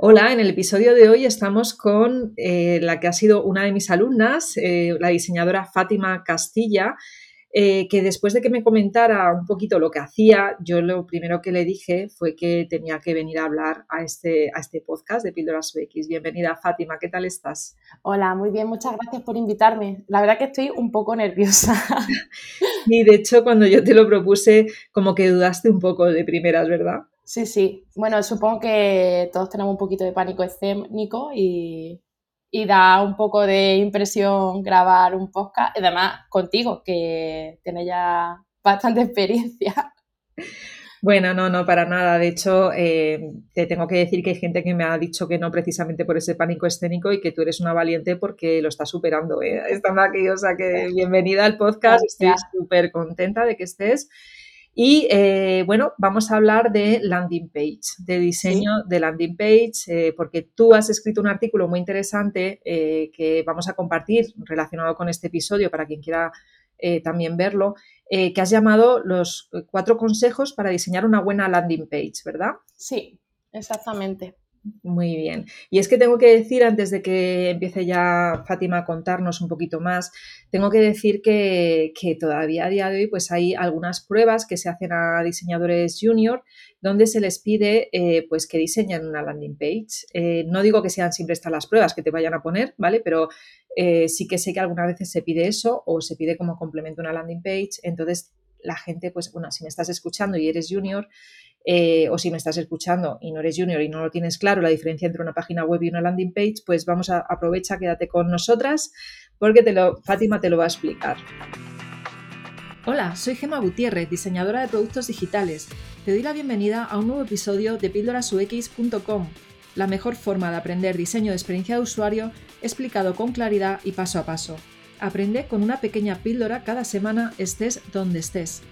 Hola, en el episodio de hoy estamos con eh, la que ha sido una de mis alumnas, eh, la diseñadora Fátima Castilla, eh, que después de que me comentara un poquito lo que hacía, yo lo primero que le dije fue que tenía que venir a hablar a este, a este podcast de Píldoras UX. Bienvenida, Fátima, ¿qué tal estás? Hola, muy bien, muchas gracias por invitarme. La verdad que estoy un poco nerviosa. Y de hecho, cuando yo te lo propuse, como que dudaste un poco de primeras, ¿verdad? Sí, sí. Bueno, supongo que todos tenemos un poquito de pánico escénico y, da un poco de impresión grabar un podcast, y además contigo, que tienes ya bastante experiencia. Bueno, no, no, para nada. De hecho, eh, te tengo que decir que hay gente que me ha dicho que no precisamente por ese pánico escénico y que tú eres una valiente porque lo estás superando. ¿eh? Estando aquí, o sea que bienvenida al podcast. Estoy súper contenta de que estés. Y eh, bueno, vamos a hablar de landing page, de diseño de landing page, eh, porque tú has escrito un artículo muy interesante eh, que vamos a compartir relacionado con este episodio para quien quiera también verlo, que has llamado los cuatro consejos para diseñar una buena landing page, ¿verdad? Sí, exactamente. Muy bien. Y es que tengo que decir, antes de que empiece ya Fátima a contarnos un poquito más, tengo que decir que, todavía a día de hoy pues hay algunas pruebas que se hacen a diseñadores junior donde se les pide eh, pues que diseñen una landing page. Eh, no digo que sean siempre estas las pruebas que te vayan a poner, ¿vale? Pero eh, sí que sé que algunas veces se pide eso o se pide como complemento una landing page. Entonces la gente, pues bueno, si me estás escuchando y eres junior, eh, o si me estás escuchando y no eres junior y no lo tienes claro, la diferencia entre una página web y una landing page, pues vamos a aprovechar, quédate con nosotras porque te lo, Fátima te lo va a explicar. Hola, soy Gema Gutiérrez, diseñadora de productos digitales. Te doy la bienvenida a un nuevo episodio de píldorasux.com, la mejor forma de aprender diseño de experiencia de usuario explicado con claridad y paso a paso. Aprende con una pequeña píldora cada semana estés donde estés.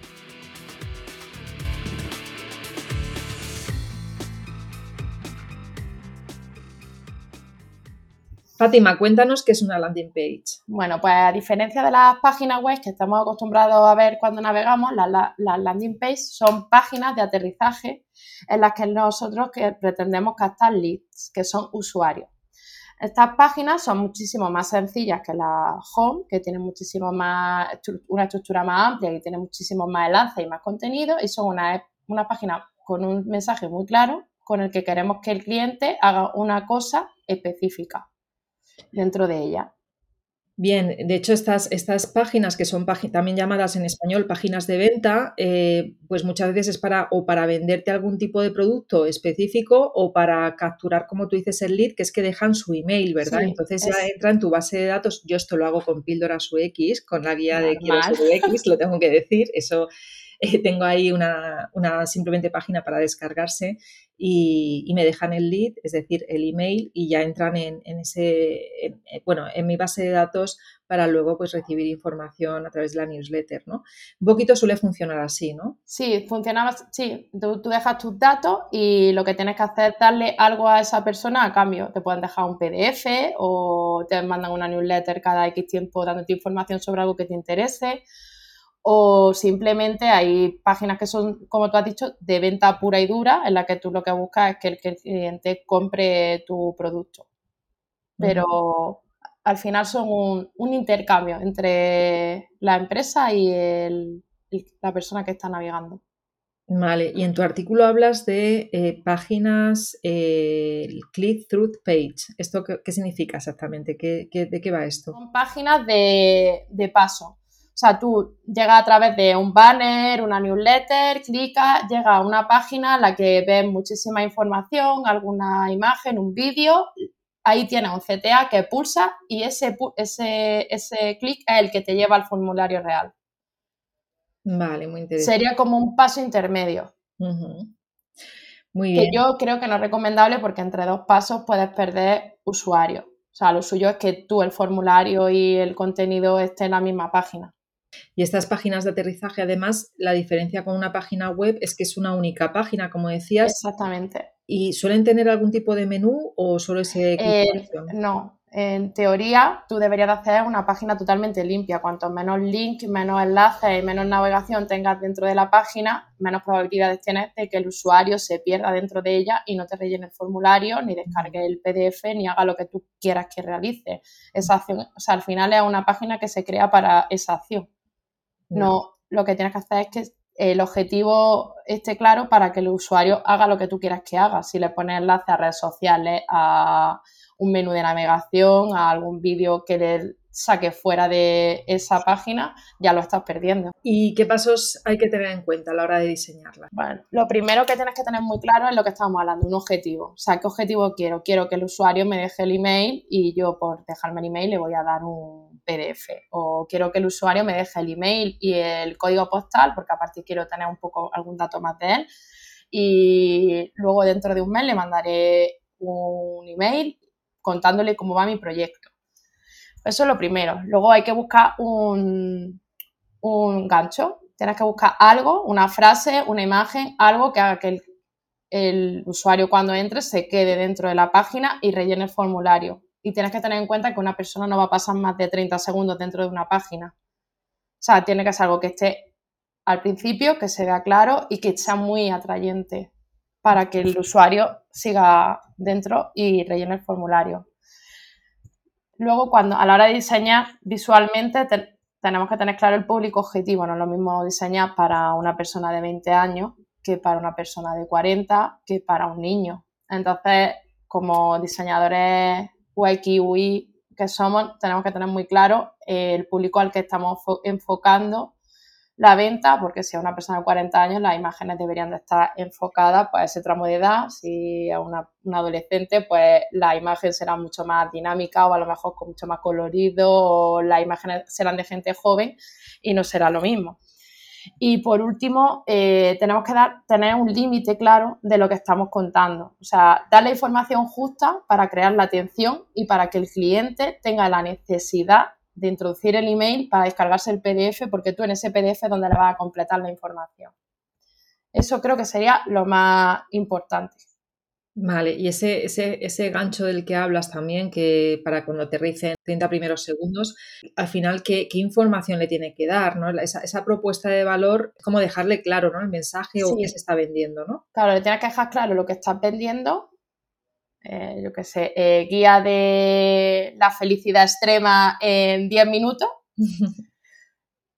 Fátima, cuéntanos qué es una landing page. Bueno, pues a diferencia de las páginas web que estamos acostumbrados a ver cuando navegamos, las, landing pages son páginas de aterrizaje en las que nosotros pretendemos captar leads, que son usuarios. Estas páginas son muchísimo más sencillas que la home, que tiene muchísimo más, una estructura más amplia y tiene muchísimo más enlace y más contenido, y son una, una página con un mensaje muy claro con el que queremos que el cliente haga una cosa específica dentro de ella. Bien, de hecho estas, estas páginas que son también llamadas en español páginas de venta, eh, pues muchas veces es para o para venderte algún tipo de producto específico o para capturar, como tú dices, el lead, que es que dejan su email, ¿verdad? Entonces ya entra en tu base de datos. Yo esto lo hago con Píldoras UX, con la guía de Quiero UX, lo tengo que decir. Eso tengo ahí una, simplemente página para descargarse y, me dejan el lead, es decir, el email y ya entran en, ese, eh, bueno, en mi base de datos para luego pues recibir información a través de la newsletter, ¿no? Un poquito suele funcionar así, ¿no? Sí, funciona, sí, tú, dejas tus datos y lo que tienes que hacer es darle algo a esa persona a cambio. Te pueden dejar un PDF o te mandan una newsletter cada X tiempo dándote información sobre algo que te interese o simplemente hay páginas que son, como tú has dicho, de venta pura y dura, en la que tú lo que buscas es que el, cliente compre tu producto. Pero al final son un, intercambio entre la empresa y la persona que está navegando. Vale, y en tu artículo hablas de eh, páginas eh, click-through page. ¿Esto qué, significa exactamente? ¿De qué va esto? Son páginas de, de paso. O sea, tú llegas a través de un banner, una newsletter, clicas, llega a una página en la que ves muchísima información, alguna imagen, un vídeo. Ahí tienes un CTA que pulsa y ese, ese, ese clic es el que te lleva al formulario real. Vale, muy interesante. Sería como un paso intermedio. Muy bien. Que yo creo que no es recomendable porque entre dos pasos puedes perder usuario. O sea, lo suyo es que tú el formulario y el contenido estén en la misma página. Y estas páginas de aterrizaje, además, la diferencia con una página web es que es una única página, como decías. Exactamente. ¿Y suelen tener algún tipo de menú o solo ese... Eh, no, en teoría, tú deberías de hacer una página totalmente limpia. Cuanto menos links, menos enlaces y menos navegación tengas dentro de la página, menos probabilidades tienes de que el usuario se pierda dentro de ella y no te rellene el formulario, ni descargue el PDF, ni haga lo que tú quieras que realice. Esa acción, o sea, al final es una página que se crea para esa acción. No, lo que tienes que hacer es que el objetivo esté claro para que el usuario haga lo que tú quieras que haga. Si le pones enlace a redes sociales, a un menú de navegación, a algún vídeo que le saque fuera de esa página, ya lo estás perdiendo. ¿Y qué pasos hay que tener en cuenta a la hora de diseñarla? Bueno, lo primero que tienes que tener muy claro es lo que estamos hablando, un objetivo. O sea, ¿qué objetivo quiero? Quiero que el usuario me deje el email y yo por dejarme el email le voy a dar un PDF. O quiero que el usuario me deje el email y el código postal, porque aparte quiero tener un poco algún dato más de él. Y luego dentro de un mes le mandaré un email contándole cómo va mi proyecto. Eso es lo primero. Luego hay que buscar un, un gancho. Tienes que buscar algo, una frase, una imagen, algo que haga que el, el usuario cuando entre se quede dentro de la página y rellene el formulario. Y tienes que tener en cuenta que una persona no va a pasar más de 30 segundos dentro de una página. O sea, tiene que ser algo que esté al principio, que se vea claro y que sea muy atrayente para que el usuario siga dentro y rellene el formulario. Luego, cuando a la hora de diseñar visualmente, tenemos que tener claro el público objetivo. No es lo mismo diseñar para una persona de 20 años que para una persona de 40, que para un niño. Entonces, como diseñadores UI que somos, tenemos que tener muy claro el público al que estamos enfocando la venta, porque si a una persona de 40 años las imágenes deberían de estar enfocadas pues, a ese tramo de edad, si a una, adolescente pues la imagen será mucho más dinámica o a lo mejor con mucho más colorido o las imágenes serán de gente joven y no será lo mismo. Y por último, eh, tenemos que dar, tener un límite claro de lo que estamos contando. O sea, dar la información justa para crear la atención y para que el cliente tenga la necesidad de introducir el email para descargarse el PDF, porque tú en ese PDF es donde le vas a completar la información. Eso creo que sería lo más importante. Vale, y ese, ese, ese gancho del que hablas también, que para cuando aterrice en 30 primeros segundos, al final, ¿qué, información le tiene que dar? ¿no? Esa, esa, propuesta de valor, cómo dejarle claro ¿no? el mensaje o qué se está vendiendo, ¿no? Claro, le tienes que dejar claro lo que estás vendiendo eh, yo qué sé, eh, guía de la felicidad extrema en 10 minutos.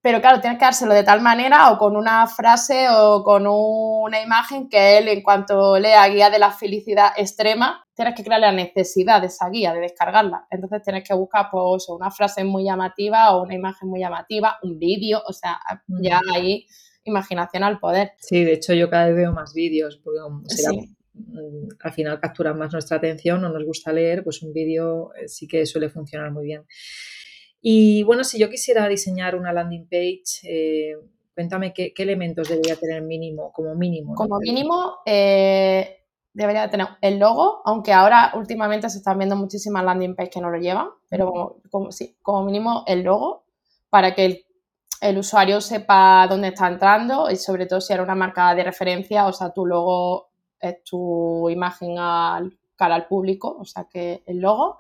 Pero claro, tienes que dárselo de tal manera o con una frase o con una imagen que él, en cuanto lea guía de la felicidad extrema, tienes que crear la necesidad de esa guía, de descargarla. Entonces tienes que buscar pues, una frase muy llamativa o una imagen muy llamativa, un vídeo, o sea, ya hay imaginación al poder. Sí, de hecho yo cada vez veo más vídeos, porque Mm, al final captura más nuestra atención o nos gusta leer, pues un vídeo eh, sí que suele funcionar muy bien. Y bueno, si yo quisiera diseñar una landing page, eh, cuéntame qué, elementos debería tener mínimo, como mínimo. Como mínimo, eh, debería tener el logo, aunque ahora últimamente se están viendo muchísimas landing pages que no lo llevan, pero como, sí, como mínimo el logo para que el, el, usuario sepa dónde está entrando y sobre todo si era una marca de referencia, o sea, tu logo es tu imagen al, cara al público, o sea que el logo,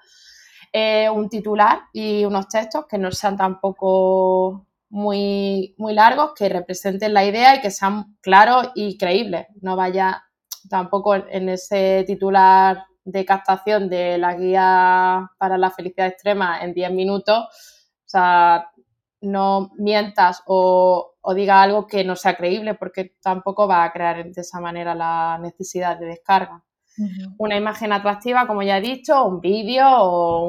eh, un titular y unos textos que no sean tampoco muy, muy largos, que representen la idea y que sean claros y creíbles. No vaya tampoco en ese titular de captación de la guía para la felicidad extrema en 10 minutos, o sea, no mientas o, diga algo que no sea creíble porque tampoco va a crear de esa manera la necesidad de descarga. Una imagen atractiva, como ya he dicho, un vídeo o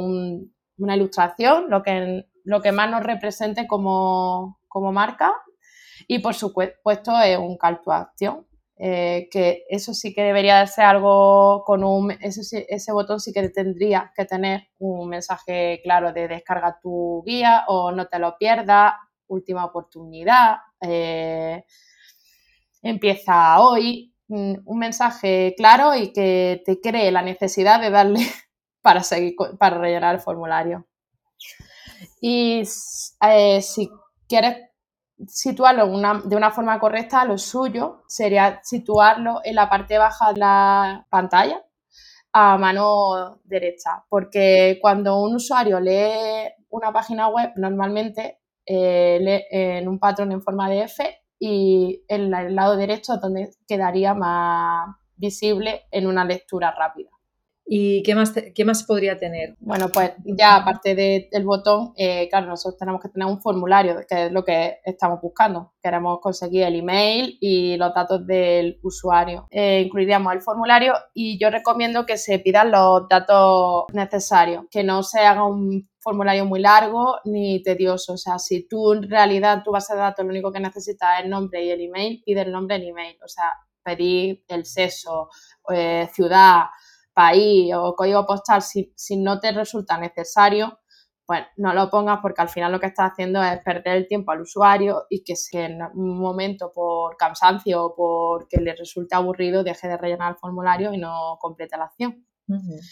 una ilustración, lo que, lo que más nos represente como, como marca. Y por supuesto es un call to action, eh, que eso sí que debería ser algo con un, ese, ese botón sí que tendría que tener un mensaje claro de descarga tu guía o no te lo pierdas, última oportunidad, eh, empieza hoy, un mensaje claro y que te cree la necesidad de darle para seguir, para rellenar el formulario. Y eh, si quieres situarlo de una forma correcta, lo suyo sería situarlo en la parte baja de la pantalla, a mano derecha, porque cuando un usuario lee una página web, normalmente eh, lee en un patrón en forma de F y en el lado derecho es donde quedaría más visible en una lectura rápida. ¿Y qué más, qué más podría tener? Bueno, pues ya aparte del botón, eh, claro, nosotros tenemos que tener un formulario, que es lo que estamos buscando. Queremos conseguir el email y los datos del usuario. Eh, incluiríamos el formulario y yo recomiendo que se pidan los datos necesarios, que no se haga un formulario muy largo ni tedioso. O sea, si tú en realidad tu base de datos lo único que necesitas es el nombre y el email, pide el nombre y el email. O sea, pedir el sexo, eh, ciudad, país o código postal, si, no te resulta necesario, pues no lo pongas porque al final lo que estás haciendo es perder el tiempo al usuario y que si en un momento por cansancio o porque le resulte aburrido deje de rellenar el formulario y no complete la acción.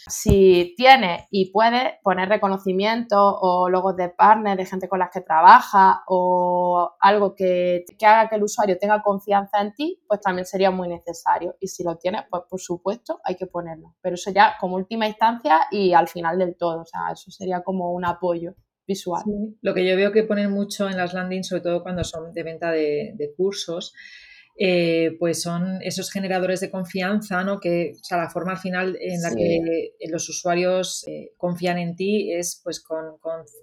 Si tienes y puedes poner reconocimiento o logos de partner, de gente con las que trabaja o algo que, haga que el usuario tenga confianza en ti, pues también sería muy necesario. Y si lo tienes, pues por supuesto hay que ponerlo. Pero eso ya como última instancia y al final del todo. O sea, eso sería como un apoyo visual. Lo que yo veo que ponen mucho en las landings, sobre todo cuando son de venta de, de cursos, eh, pues son esos generadores de confianza, ¿no? Que, o sea, la forma al final en la que los usuarios eh, confían en ti es pues con,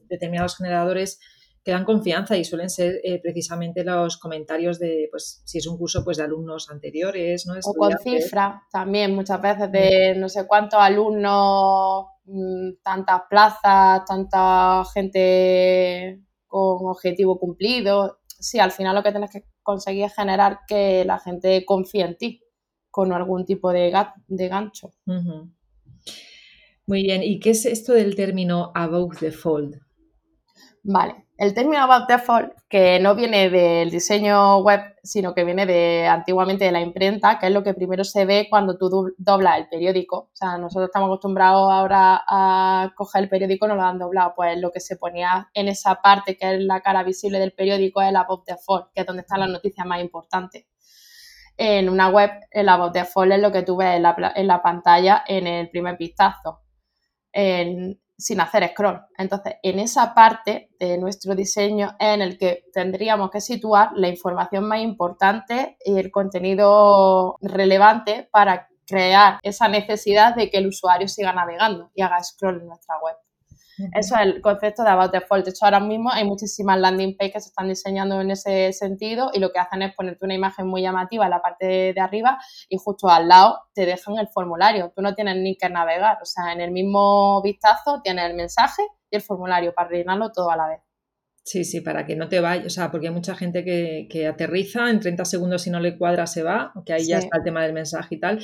determinados generadores que dan confianza y suelen ser eh, precisamente los comentarios de, pues, si es un curso, pues de alumnos anteriores, ¿no? O con cifra también, muchas veces de no sé cuántos alumnos, mm, tantas plazas, tanta gente con objetivo cumplido. Sí, al final lo que tienes que conseguir generar que la gente confíe en ti con algún tipo de, de gancho. Muy bien, ¿y qué es esto del término above the fold? Vale, el término about default, que no viene del diseño web, sino que viene de antiguamente de la imprenta, que es lo que primero se ve cuando tú doblas el periódico. O sea, nosotros estamos acostumbrados ahora a coger el periódico, no lo han doblado. Pues lo que se ponía en esa parte, que es la cara visible del periódico, es el about default, que es donde están las noticias más importantes. En una web, el about default es lo que tú ves en la, en la pantalla en el primer vistazo. En, sin hacer scroll. Entonces, en esa parte de nuestro diseño en el que tendríamos que situar la información más importante y el contenido relevante para crear esa necesidad de que el usuario siga navegando y haga scroll en nuestra web. Eso es el concepto de About Default. De hecho, ahora mismo hay muchísimas landing pages que se están diseñando en ese sentido y lo que hacen es ponerte una imagen muy llamativa en la parte de, arriba y justo al lado te dejan el formulario. Tú no tienes ni que navegar. O sea, en el mismo vistazo tienes el mensaje y el formulario para rellenarlo todo a la vez. Sí, sí, para que no te vayas, o sea, porque hay mucha gente que, aterriza, en 30 segundos si no le cuadra se va, que ahí ya está el tema del mensaje y tal,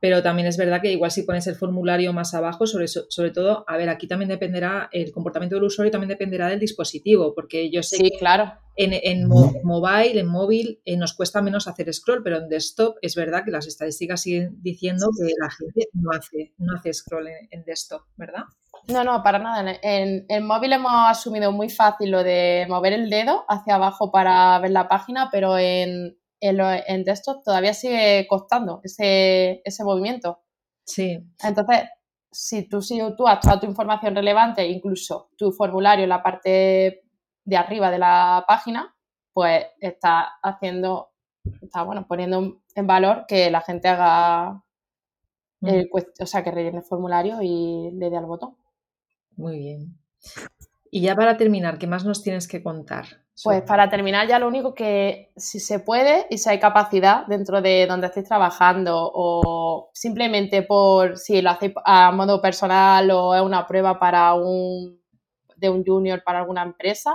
pero también es verdad que igual si pones el formulario más abajo, sobre, sobre todo, a ver, aquí también dependerá, el comportamiento del usuario también dependerá del dispositivo, porque yo sé que claro. en, en mobile, en móvil, eh, nos cuesta menos hacer scroll, pero en desktop es verdad que las estadísticas siguen diciendo que la gente no hace, no hace scroll en, desktop, ¿verdad? No, no, para nada. En, en móvil hemos asumido muy fácil lo de mover el dedo hacia abajo para ver la página, pero en, en, en desktop todavía sigue costando ese, ese movimiento. Sí. Entonces, si tú has toda tu información relevante, incluso tu formulario en la parte de arriba de la página, pues está haciendo, está bueno, poniendo en valor que la gente haga, el, mm. o sea, que rellene el formulario y le dé al botón. Muy bien. Y ya para terminar, ¿qué más nos tienes que contar? Pues para terminar ya lo único que si se puede y si hay capacidad dentro de donde estéis trabajando o simplemente por si lo hacéis a modo personal o es una prueba para un de un junior para alguna empresa,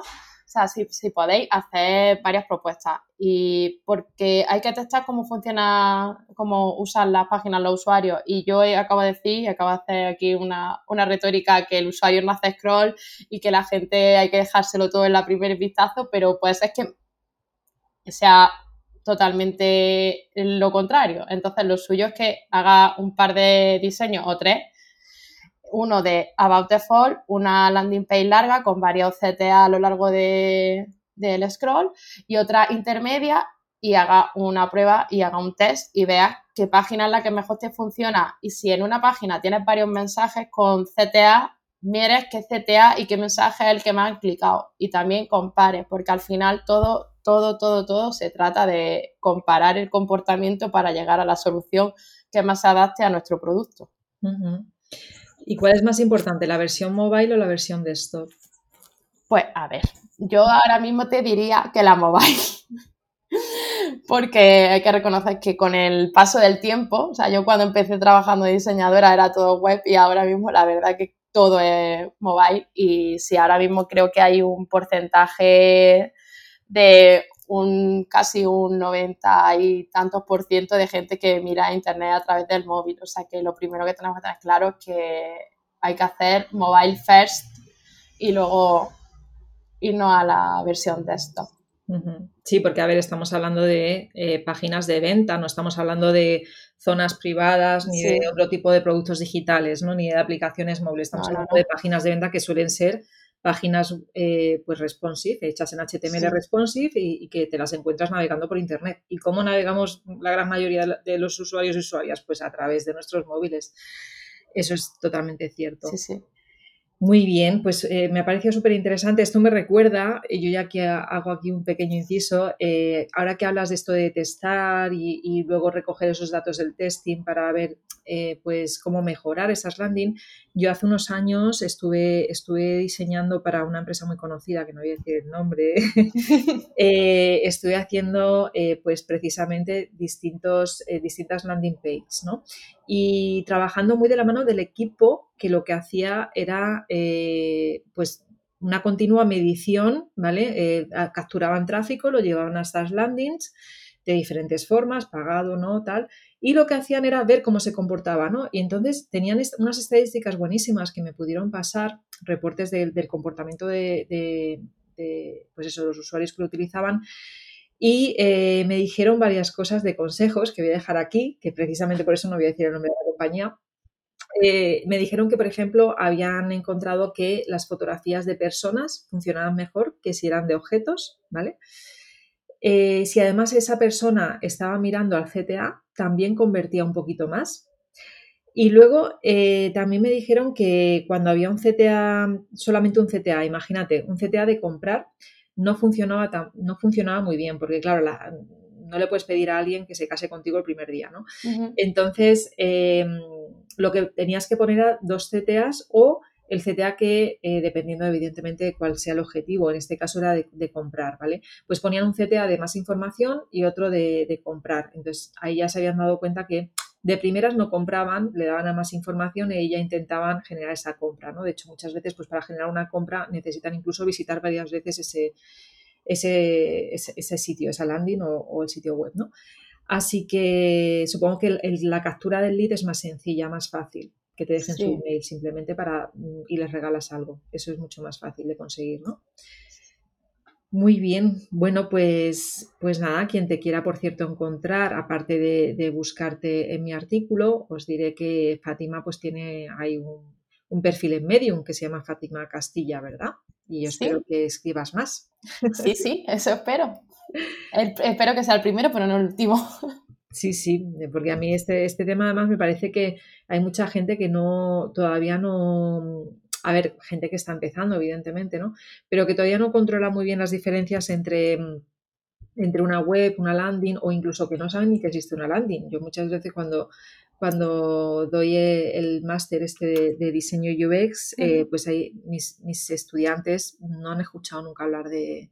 sea, si, podéis hacer varias propuestas y porque hay que testar cómo funciona, cómo usan las páginas los usuarios y yo acabo de decir, acabo de hacer aquí una, retórica que el usuario no hace scroll y que la gente hay que dejárselo todo en la primer vistazo, pero pues es que sea totalmente lo contrario. Entonces lo suyo es que haga un par de diseños o tres uno de About the Fall, una landing page larga con varios CTA a lo largo del scroll y otra intermedia y haga una prueba y haga un test y veas qué página es la que mejor te funciona. Y si en una página tienes varios mensajes con CTA, mires qué CTA y qué mensaje es el que más han clicado. Y también compares, porque al final todo, todo, todo, todo se trata de comparar el comportamiento para llegar a la solución que más se adapte a nuestro producto. ¿Y cuál es más importante, la versión mobile o la versión desktop? Pues a ver, yo ahora mismo te diría que la mobile. porque hay que reconocer que con el paso del tiempo, o sea, yo cuando empecé trabajando de diseñadora era todo web y ahora mismo la verdad que todo es mobile y sí, ahora mismo creo que hay un porcentaje de un casi un 90 y tantos por ciento de gente que mira internet a través del móvil. O sea que lo primero que tenemos que tener claro es que hay que hacer mobile first y luego irnos a la versión desktop. Sí, porque a ver, estamos hablando de eh, páginas de venta, no estamos hablando de zonas privadas ni de otro tipo de productos digitales, ¿no? ni de aplicaciones móviles. Estamos hablando de páginas de venta que suelen ser páginas eh, pues responsive, hechas en HTML responsive y, que te las encuentras navegando por internet. ¿Y cómo navegamos la gran mayoría de los usuarios y usuarias? Pues a través de nuestros móviles. Eso es totalmente cierto. Sí, sí. Muy bien, pues eh, me ha parecido súper interesante. Esto me recuerda, yo ya que hago aquí un pequeño inciso, eh, ahora que hablas de esto de testar y, luego recoger esos datos del testing para ver eh, pues cómo mejorar esas landing, yo hace unos años estuve, estuve diseñando para una empresa muy conocida, que no voy a decir el nombre, estuve haciendo pues precisamente distintos, distintas landing pages, ¿no? Y trabajando muy de la mano del equipo que lo que hacía era eh, pues una continua medición, ¿vale? Eh, capturaban tráfico, lo llevaban a estas landings de diferentes formas, pagado, ¿no? Tal. Y lo que hacían era ver cómo se comportaba, ¿no? Y entonces tenían unas estadísticas buenísimas que me pudieron pasar, reportes del comportamiento de, pues eso, los usuarios que lo utilizaban. Y eh, me dijeron varias cosas de consejos que voy a dejar aquí, que precisamente por eso no voy a decir el nombre de la compañía, eh, me dijeron que, por ejemplo, habían encontrado que las fotografías de personas funcionaban mejor que si eran de objetos, ¿vale? Eh, si además esa persona estaba mirando al CTA, también convertía un poquito más. Y luego también me dijeron que cuando había un CTA, solamente un CTA, imagínate, un CTA de comprar, no funcionaba, no funcionaba muy bien, porque claro, no le puedes pedir a alguien que se case contigo el primer día, ¿no? Entonces, em, lo que tenías que poner era dos CTAs o el CTA que, eh, dependiendo evidentemente de cuál sea el objetivo, en este caso era de, comprar, ¿vale? Pues ponían un CTA de más información y otro de, comprar. Entonces ahí ya se habían dado cuenta que de primeras no compraban, le daban a más información y ya intentaban generar esa compra, ¿no? De hecho, muchas veces, pues para generar una compra necesitan incluso visitar varias veces ese, ese, ese, sitio, esa landing o, el sitio web, ¿no? Así que supongo que la captura del lead es más sencilla, más fácil que te dejen su email simplemente para mm, y les regalas algo. Eso es mucho más fácil de conseguir, ¿no? Muy bien, bueno, pues, pues nada, quien te quiera, por cierto, encontrar, aparte de, buscarte en mi artículo, os diré que Fátima pues tiene, hay un, un perfil en Medium que se llama Fátima Castilla, ¿verdad? Y yo espero que escribas más. Sí, sí, eso espero. espero que sea el primero, pero no el último. Sí, sí, porque a mí este, este tema además me parece que hay mucha gente que no, todavía no, a ver, gente que está empezando, evidentemente, ¿no? Pero que todavía no controla muy bien las diferencias entre, entre una web, una landing o incluso que no saben ni que existe una landing. Yo muchas veces cuando, cuando doy el máster este de, diseño UX, eh, pues ahí mis, mis estudiantes no han escuchado nunca hablar de,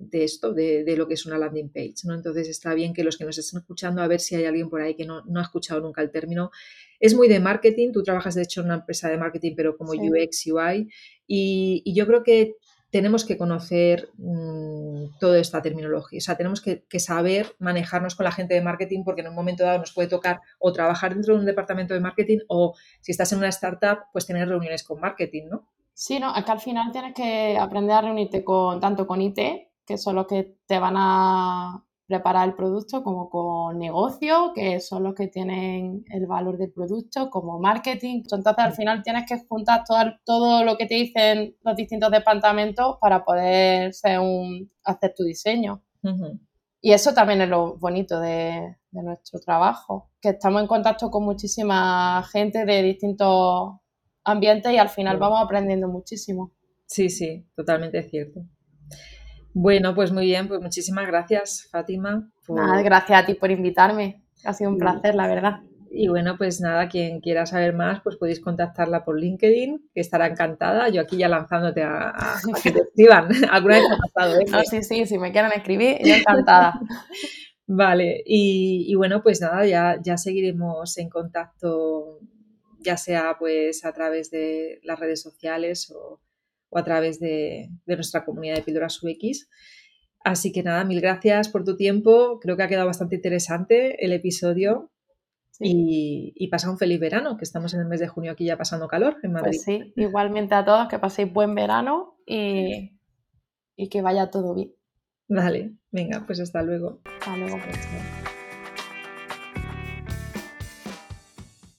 de esto, de, de, lo que es una landing page. ¿no? Entonces está bien que los que nos estén escuchando, a ver si hay alguien por ahí que no, no ha escuchado nunca el término. Es muy de marketing, tú trabajas de hecho en una empresa de marketing, pero como UX, UI, y, y, yo creo que tenemos que conocer mm, toda esta terminología, o sea, tenemos que, que, saber manejarnos con la gente de marketing porque en un momento dado nos puede tocar o trabajar dentro de un departamento de marketing o si estás en una startup, pues tener reuniones con marketing, ¿no? Sí, no, acá al final tienes que aprender a reunirte con tanto con IT que son los que te van a preparar el producto, como con negocio, que son los que tienen el valor del producto, como marketing. Entonces, al final tienes que juntar todo, todo lo que te dicen los distintos departamentos para poder ser un, hacer tu diseño. y eso también es lo bonito de, nuestro trabajo, que estamos en contacto con muchísima gente de distintos ambientes y al final vamos aprendiendo muchísimo. Sí, sí, totalmente cierto. Bueno, pues muy bien, pues muchísimas gracias, Fátima. gracias a ti por invitarme. Ha sido un placer, la verdad. Y bueno, pues nada, quien quiera saber más, pues podéis contactarla por LinkedIn, que estará encantada. Yo aquí ya lanzándote a, que te escriban. Alguna vez ha pasado, ¿eh? No, sí, sí, si me quieren escribir, yo encantada. vale, y, bueno, pues nada, ya, ya seguiremos en contacto, ya sea pues a través de las redes sociales o, a través de, de, nuestra comunidad de Píldoras UX. Así que nada, mil gracias por tu tiempo. Creo que ha quedado bastante interesante el episodio y, pasa un feliz verano, que estamos en el mes de junio aquí ya pasando calor en Madrid. Pues sí, igualmente a todos, que paséis buen verano y, y que vaya todo bien. Vale, venga, pues hasta luego. Hasta luego. Pues,